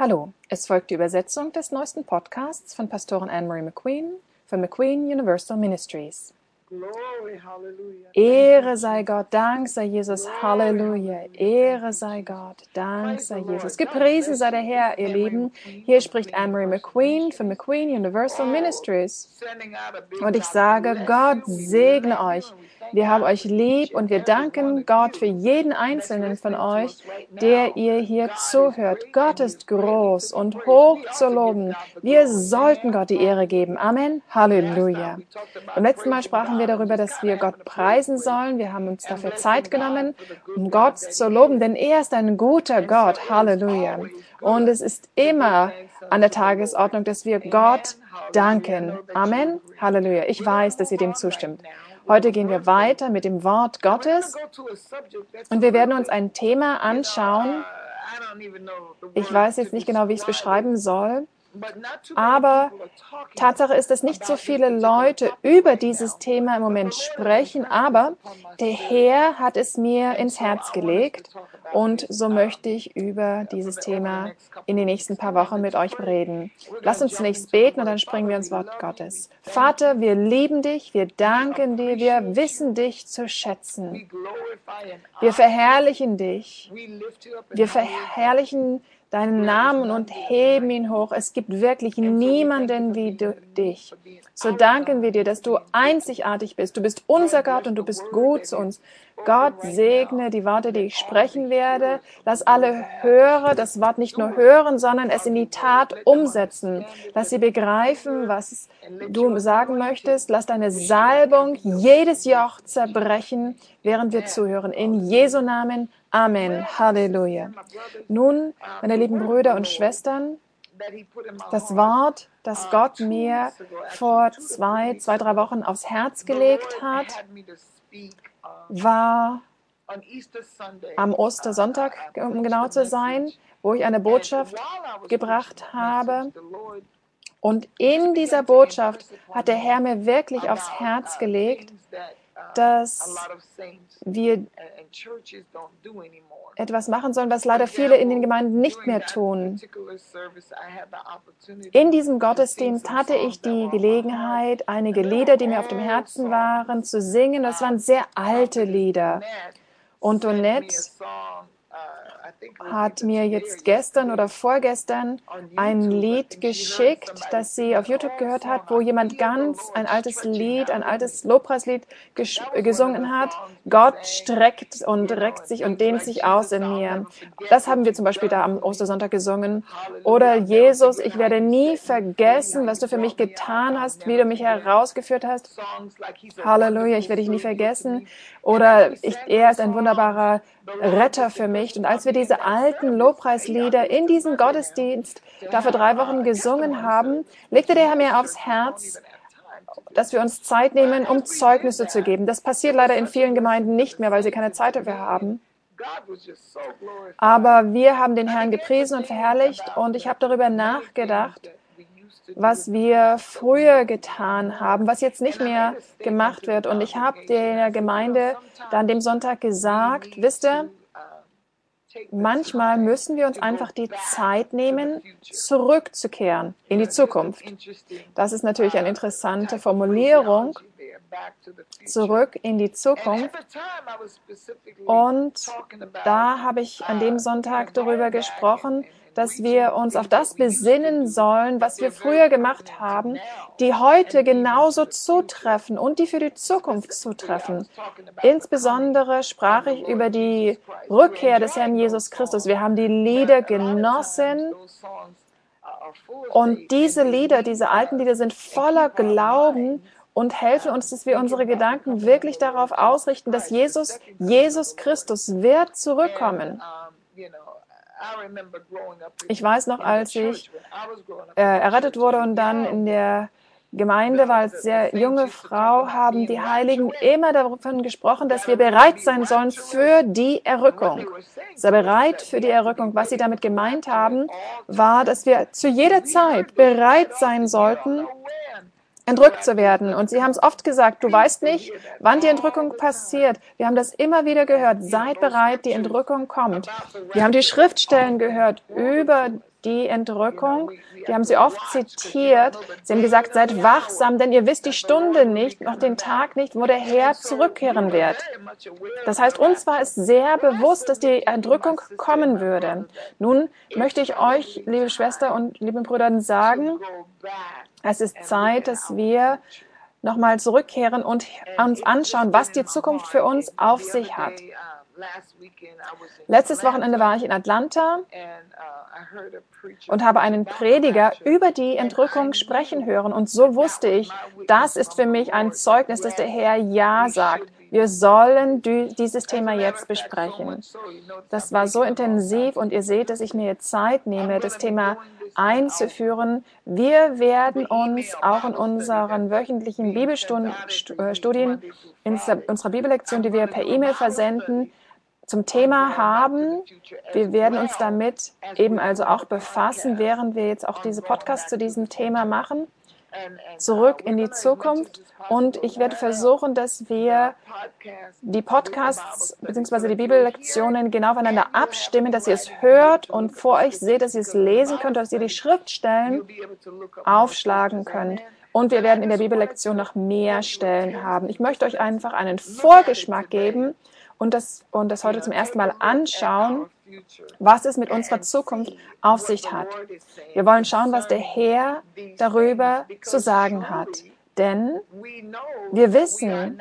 Hallo, es folgt die Übersetzung des neuesten Podcasts von Pastorin Anne-Marie McQueen von McQueen Universal Ministries. Ehre sei Gott, Dank sei Jesus, Halleluja. Ehre sei Gott, Dank sei Jesus. Gepriesen sei der Herr, ihr Lieben. Hier spricht Anne-Marie McQueen von McQueen Universal Ministries. Und ich sage, Gott segne euch. Wir haben euch lieb und wir danken Gott für jeden einzelnen von euch, der ihr hier zuhört. Gott ist groß und hoch zu loben. Wir sollten Gott die Ehre geben. Amen. Halleluja. Beim letzten Mal sprachen wir darüber, dass wir Gott preisen sollen. Wir haben uns dafür Zeit genommen, um Gott zu loben, denn er ist ein guter Gott. Halleluja. Und es ist immer an der Tagesordnung, dass wir Gott danken. Amen. Halleluja. Ich weiß, dass ihr dem zustimmt. Heute gehen wir weiter mit dem Wort Gottes und wir werden uns ein Thema anschauen. Ich weiß jetzt nicht genau, wie ich es beschreiben soll. Aber Tatsache ist, dass nicht so viele Leute über dieses Thema im Moment sprechen, aber der Herr hat es mir ins Herz gelegt und so möchte ich über dieses Thema in den nächsten paar Wochen mit euch reden. Lass uns zunächst beten und dann springen wir ins Wort Gottes. Vater, wir lieben dich, wir danken dir, wir wissen dich zu schätzen. Wir verherrlichen dich. Wir verherrlichen dich deinen Namen und heben ihn hoch. Es gibt wirklich niemanden wie du, dich. So danken wir dir, dass du einzigartig bist. Du bist unser Gott und du bist gut zu uns. Gott segne die Worte, die ich sprechen werde. Lass alle Hörer das Wort nicht nur hören, sondern es in die Tat umsetzen. Lass sie begreifen, was du sagen möchtest. Lass deine Salbung jedes Joch zerbrechen, während wir zuhören. In Jesu Namen. Amen. Halleluja. Nun, meine lieben Brüder und Schwestern, das Wort, das Gott mir vor zwei, zwei, drei Wochen aufs Herz gelegt hat, war am Ostersonntag, um genau zu sein, wo ich eine Botschaft gebracht habe. Und in dieser Botschaft hat der Herr mir wirklich aufs Herz gelegt, dass wir etwas machen sollen, was leider viele in den Gemeinden nicht mehr tun. In diesem Gottesdienst hatte ich die Gelegenheit, einige Lieder, die mir auf dem Herzen waren, zu singen. Das waren sehr alte Lieder. Und Donette hat mir jetzt gestern oder vorgestern ein Lied geschickt, das sie auf YouTube gehört hat, wo jemand ganz ein altes Lied, ein altes Lobpreislied gesungen hat. Gott streckt und reckt sich und dehnt sich aus in mir. Das haben wir zum Beispiel da am Ostersonntag gesungen. Oder Jesus, ich werde nie vergessen, was du für mich getan hast, wie du mich herausgeführt hast. Halleluja, ich werde dich nie vergessen. Oder ich, er ist ein wunderbarer Retter für mich. Und als wir diese alten Lobpreislieder in diesem Gottesdienst da vor drei Wochen gesungen haben, legte der Herr mir aufs Herz, dass wir uns Zeit nehmen, um Zeugnisse zu geben. Das passiert leider in vielen Gemeinden nicht mehr, weil sie keine Zeit dafür haben. Aber wir haben den Herrn gepriesen und verherrlicht und ich habe darüber nachgedacht, was wir früher getan haben, was jetzt nicht mehr gemacht wird. Und ich habe der Gemeinde dann dem Sonntag gesagt, wisst ihr, manchmal müssen wir uns einfach die Zeit nehmen, zurückzukehren in die Zukunft. Das ist natürlich eine interessante Formulierung, zurück in die Zukunft. Und da habe ich an dem Sonntag darüber gesprochen, dass wir uns auf das besinnen sollen, was wir früher gemacht haben, die heute genauso zutreffen und die für die Zukunft zutreffen. Insbesondere sprach ich über die Rückkehr des Herrn Jesus Christus. Wir haben die Lieder genossen. Und diese Lieder, diese alten Lieder sind voller Glauben und helfe uns, dass wir unsere Gedanken wirklich darauf ausrichten, dass Jesus, Jesus Christus wird zurückkommen. Ich weiß noch, als ich äh, errettet wurde und dann in der Gemeinde war als sehr junge Frau, haben die Heiligen immer davon gesprochen, dass wir bereit sein sollen für die Errückung. Sei bereit für die Errückung. Was sie damit gemeint haben, war, dass wir zu jeder Zeit bereit sein sollten, entrückt zu werden. Und sie haben es oft gesagt, du weißt nicht, wann die Entrückung passiert. Wir haben das immer wieder gehört. Seid bereit, die Entrückung kommt. Wir haben die Schriftstellen gehört über die Entrückung. Die haben sie oft zitiert. Sie haben gesagt, seid wachsam, denn ihr wisst die Stunde nicht, noch den Tag nicht, wo der Herr zurückkehren wird. Das heißt, uns war es sehr bewusst, dass die Entrückung kommen würde. Nun möchte ich euch, liebe Schwester und liebe Brüder, sagen, es ist Zeit, dass wir nochmal zurückkehren und uns anschauen, was die Zukunft für uns auf sich hat. Letztes Wochenende war ich in Atlanta und habe einen Prediger über die Entrückung sprechen hören. Und so wusste ich, das ist für mich ein Zeugnis, dass der Herr Ja sagt. Wir sollen dieses Thema jetzt besprechen. Das war so intensiv und ihr seht, dass ich mir Zeit nehme, das Thema einzuführen. Wir werden uns auch in unseren wöchentlichen Bibelstudien, in unserer Bibellektion, die wir per E-Mail versenden, zum Thema haben. Wir werden uns damit eben also auch befassen, während wir jetzt auch diese Podcast zu diesem Thema machen. Zurück in die Zukunft. Und ich werde versuchen, dass wir die Podcasts bzw. die Bibellektionen genau aufeinander abstimmen, dass ihr es hört und vor euch seht, dass ihr es lesen könnt, dass ihr die Schriftstellen aufschlagen könnt. Und wir werden in der Bibellektion noch mehr Stellen haben. Ich möchte euch einfach einen Vorgeschmack geben, und das, und das heute zum ersten Mal anschauen, was es mit unserer Zukunft auf sich hat. Wir wollen schauen, was der Herr darüber zu sagen hat. Denn wir wissen,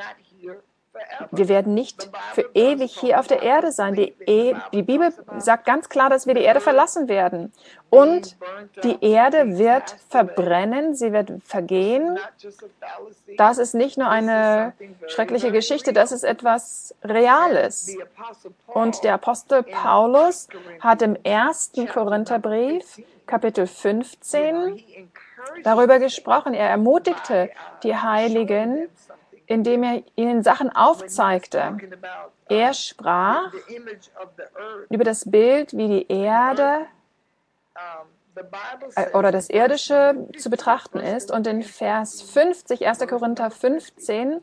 wir werden nicht für ewig hier auf der Erde sein. Die, e die, Bibel sagt ganz klar, dass wir die Erde verlassen werden. Und die Erde wird verbrennen, sie wird vergehen. Das ist nicht nur eine schreckliche Geschichte, das ist etwas Reales. Und der Apostel Paulus hat im ersten Korintherbrief, Kapitel 15, darüber gesprochen. Er ermutigte die Heiligen, indem er ihnen Sachen aufzeigte. Er sprach über das Bild, wie die Erde äh, oder das Irdische zu betrachten ist. Und in Vers 50, 1. Korinther 15,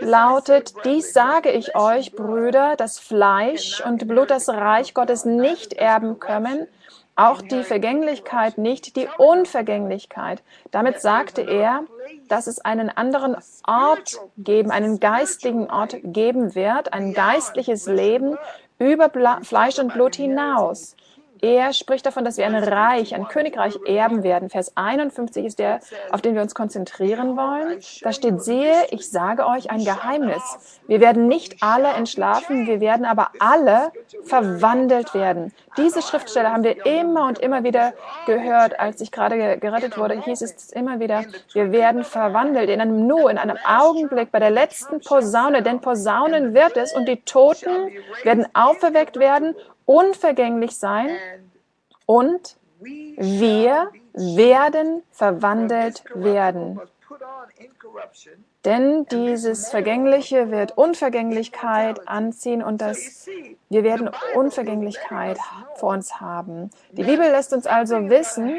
lautet, dies sage ich euch, Brüder, dass Fleisch und Blut das Reich Gottes nicht erben können, auch die Vergänglichkeit nicht, die Unvergänglichkeit. Damit sagte er, dass es einen anderen Ort geben, einen geistlichen Ort geben wird, ein geistliches Leben über Fleisch und Blut hinaus. Er spricht davon, dass wir ein Reich, ein Königreich erben werden. Vers 51 ist der, auf den wir uns konzentrieren wollen. Da steht, sehe, ich sage euch ein Geheimnis. Wir werden nicht alle entschlafen, wir werden aber alle verwandelt werden. Diese Schriftstelle haben wir immer und immer wieder gehört. Als ich gerade gerettet wurde, hieß es immer wieder, wir werden verwandelt in einem Nu, in einem Augenblick, bei der letzten Posaune. Denn Posaunen wird es und die Toten werden auferweckt werden unvergänglich sein und wir werden verwandelt werden. Denn dieses Vergängliche wird Unvergänglichkeit anziehen und das, wir werden Unvergänglichkeit vor uns haben. Die Bibel lässt uns also wissen,